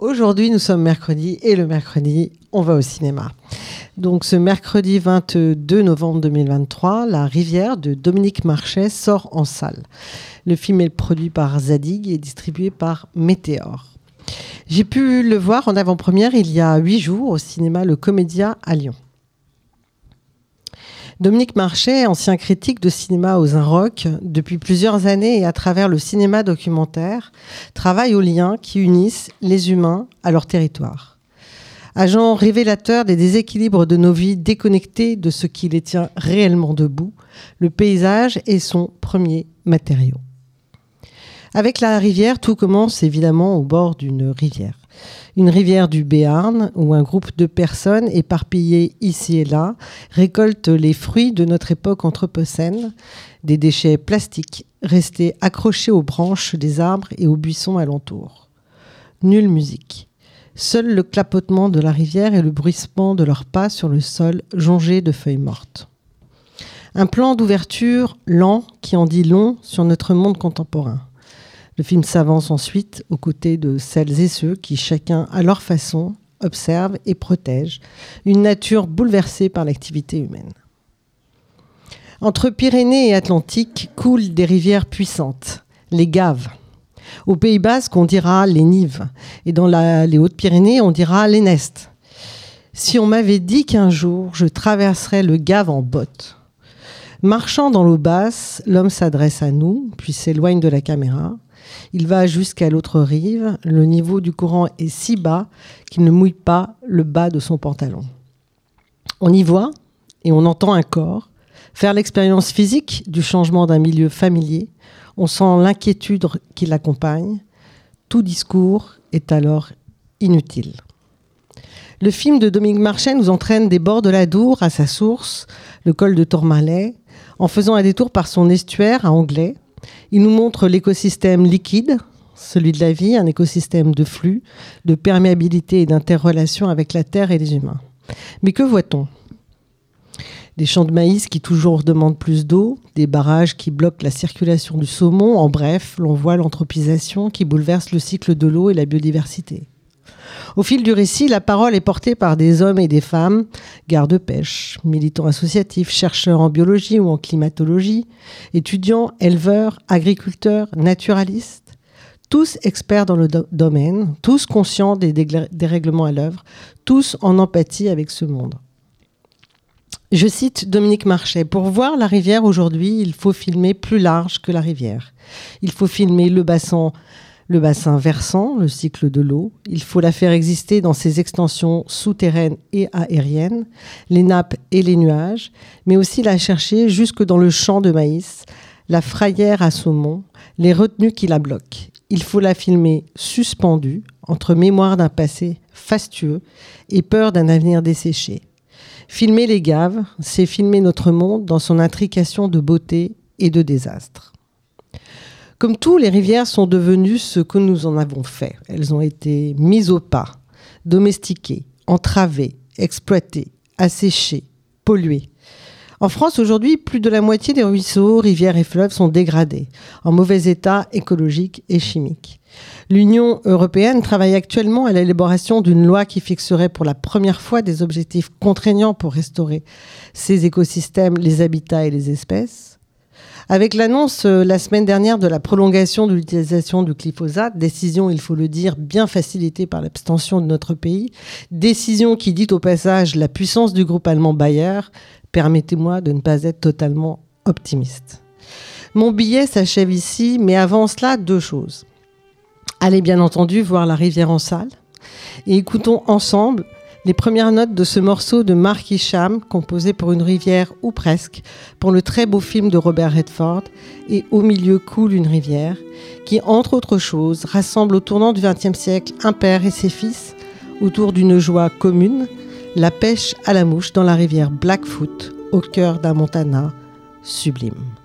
Aujourd'hui, nous sommes mercredi et le mercredi, on va au cinéma. Donc ce mercredi 22 novembre 2023, La Rivière de Dominique Marchais sort en salle. Le film est produit par Zadig et distribué par Météor. J'ai pu le voir en avant-première il y a huit jours au cinéma Le Comédia à Lyon. Dominique Marchais, ancien critique de cinéma aux Inrocks, depuis plusieurs années et à travers le cinéma documentaire, travaille aux liens qui unissent les humains à leur territoire. Agent révélateur des déséquilibres de nos vies déconnectées de ce qui les tient réellement debout, le paysage est son premier matériau. Avec la rivière, tout commence évidemment au bord d'une rivière une rivière du Béarn où un groupe de personnes éparpillées ici et là récolte les fruits de notre époque anthropocène, des déchets plastiques restés accrochés aux branches des arbres et aux buissons alentours. Nulle musique. Seul le clapotement de la rivière et le bruissement de leurs pas sur le sol jonché de feuilles mortes. Un plan d'ouverture lent qui en dit long sur notre monde contemporain. Le film s'avance ensuite aux côtés de celles et ceux qui, chacun à leur façon, observent et protègent une nature bouleversée par l'activité humaine. Entre Pyrénées et Atlantique coulent des rivières puissantes, les Gaves. Au Pays Basque, on dira les Nives, et dans les Hautes-Pyrénées, on dira les Nestes. Si on m'avait dit qu'un jour je traverserais le Gave en botte, marchant dans l'eau basse, l'homme s'adresse à nous, puis s'éloigne de la caméra. Il va jusqu'à l'autre rive. Le niveau du courant est si bas qu'il ne mouille pas le bas de son pantalon. On y voit et on entend un corps faire l'expérience physique du changement d'un milieu familier. On sent l'inquiétude qui l'accompagne. Tout discours est alors inutile. Le film de Dominique Marchais nous entraîne des bords de la Dour à sa source, le col de Tourmalet, en faisant un détour par son estuaire à Anglais, il nous montre l'écosystème liquide, celui de la vie, un écosystème de flux, de perméabilité et d'interrelation avec la Terre et les humains. Mais que voit-on? Des champs de maïs qui toujours demandent plus d'eau, des barrages qui bloquent la circulation du saumon, en bref, l'on voit l'anthropisation qui bouleverse le cycle de l'eau et la biodiversité. Au fil du récit, la parole est portée par des hommes et des femmes, gardes-pêche, militants associatifs, chercheurs en biologie ou en climatologie, étudiants, éleveurs, agriculteurs, naturalistes, tous experts dans le domaine, tous conscients des dérèglements à l'œuvre, tous en empathie avec ce monde. Je cite Dominique Marchais. Pour voir la rivière aujourd'hui, il faut filmer plus large que la rivière. Il faut filmer le bassin le bassin versant, le cycle de l'eau. Il faut la faire exister dans ses extensions souterraines et aériennes, les nappes et les nuages, mais aussi la chercher jusque dans le champ de maïs, la frayère à saumon, les retenues qui la bloquent. Il faut la filmer suspendue entre mémoire d'un passé fastueux et peur d'un avenir desséché. Filmer les gaves, c'est filmer notre monde dans son intrication de beauté et de désastre. Comme tout, les rivières sont devenues ce que nous en avons fait. Elles ont été mises au pas, domestiquées, entravées, exploitées, asséchées, polluées. En France, aujourd'hui, plus de la moitié des ruisseaux, rivières et fleuves sont dégradés, en mauvais état écologique et chimique. L'Union européenne travaille actuellement à l'élaboration d'une loi qui fixerait pour la première fois des objectifs contraignants pour restaurer ces écosystèmes, les habitats et les espèces. Avec l'annonce euh, la semaine dernière de la prolongation de l'utilisation du glyphosate, décision, il faut le dire, bien facilitée par l'abstention de notre pays, décision qui dit au passage la puissance du groupe allemand Bayer, permettez-moi de ne pas être totalement optimiste. Mon billet s'achève ici, mais avant cela, deux choses. Allez bien entendu voir la rivière en salle et écoutons ensemble les premières notes de ce morceau de Mark Isham, composé pour une rivière ou presque, pour le très beau film de Robert Redford, et Au milieu coule une rivière, qui, entre autres choses, rassemble au tournant du XXe siècle un père et ses fils autour d'une joie commune, la pêche à la mouche dans la rivière Blackfoot, au cœur d'un Montana sublime.